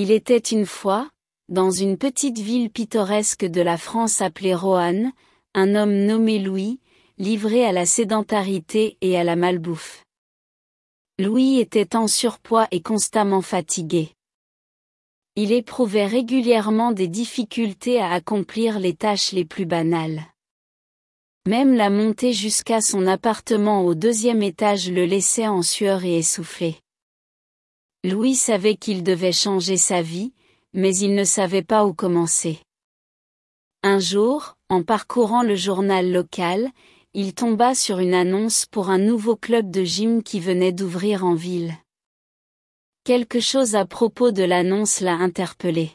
Il était une fois, dans une petite ville pittoresque de la France appelée Roanne, un homme nommé Louis, livré à la sédentarité et à la malbouffe. Louis était en surpoids et constamment fatigué. Il éprouvait régulièrement des difficultés à accomplir les tâches les plus banales. Même la montée jusqu'à son appartement au deuxième étage le laissait en sueur et essoufflé. Louis savait qu'il devait changer sa vie, mais il ne savait pas où commencer. Un jour, en parcourant le journal local, il tomba sur une annonce pour un nouveau club de gym qui venait d'ouvrir en ville. Quelque chose à propos de l'annonce l'a interpellé.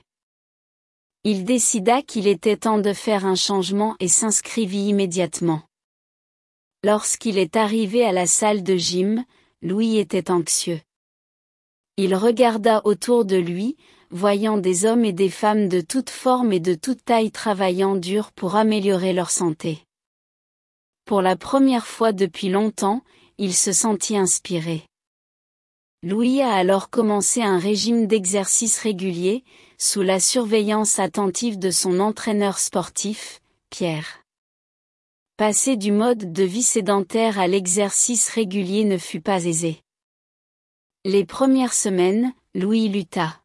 Il décida qu'il était temps de faire un changement et s'inscrivit immédiatement. Lorsqu'il est arrivé à la salle de gym, Louis était anxieux. Il regarda autour de lui, voyant des hommes et des femmes de toutes formes et de toutes tailles travaillant dur pour améliorer leur santé. Pour la première fois depuis longtemps, il se sentit inspiré. Louis a alors commencé un régime d'exercice régulier, sous la surveillance attentive de son entraîneur sportif, Pierre. Passer du mode de vie sédentaire à l'exercice régulier ne fut pas aisé. Les premières semaines, Louis lutta.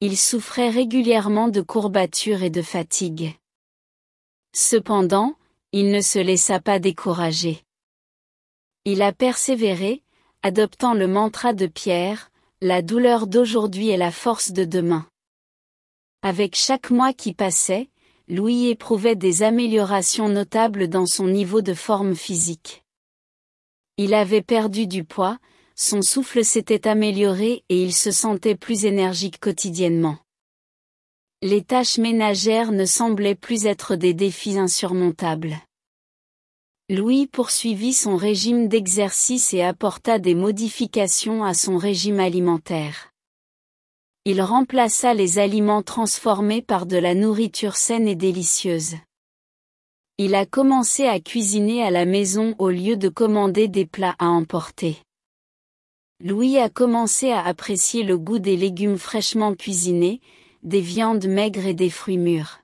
Il souffrait régulièrement de courbatures et de fatigue. Cependant, il ne se laissa pas décourager. Il a persévéré, adoptant le mantra de Pierre, la douleur d'aujourd'hui est la force de demain. Avec chaque mois qui passait, Louis éprouvait des améliorations notables dans son niveau de forme physique. Il avait perdu du poids, son souffle s'était amélioré et il se sentait plus énergique quotidiennement. Les tâches ménagères ne semblaient plus être des défis insurmontables. Louis poursuivit son régime d'exercice et apporta des modifications à son régime alimentaire. Il remplaça les aliments transformés par de la nourriture saine et délicieuse. Il a commencé à cuisiner à la maison au lieu de commander des plats à emporter. Louis a commencé à apprécier le goût des légumes fraîchement cuisinés, des viandes maigres et des fruits mûrs.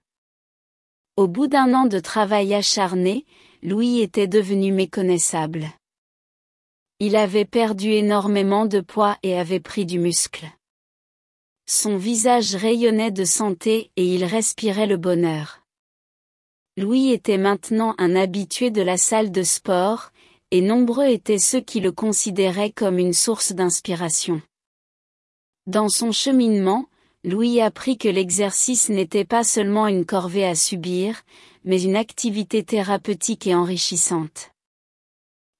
Au bout d'un an de travail acharné, Louis était devenu méconnaissable. Il avait perdu énormément de poids et avait pris du muscle. Son visage rayonnait de santé et il respirait le bonheur. Louis était maintenant un habitué de la salle de sport, et nombreux étaient ceux qui le considéraient comme une source d'inspiration. Dans son cheminement, Louis apprit que l'exercice n'était pas seulement une corvée à subir, mais une activité thérapeutique et enrichissante.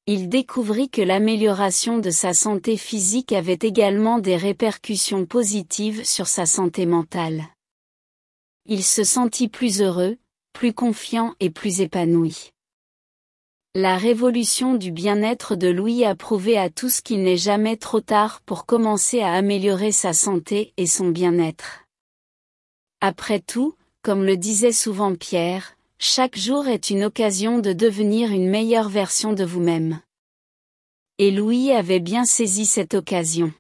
Il découvrit que l'amélioration de sa santé physique avait également des répercussions positives sur sa santé mentale. Il se sentit plus heureux, plus confiant et plus épanoui. La révolution du bien-être de Louis a prouvé à tous qu'il n'est jamais trop tard pour commencer à améliorer sa santé et son bien-être. Après tout, comme le disait souvent Pierre, chaque jour est une occasion de devenir une meilleure version de vous-même. Et Louis avait bien saisi cette occasion.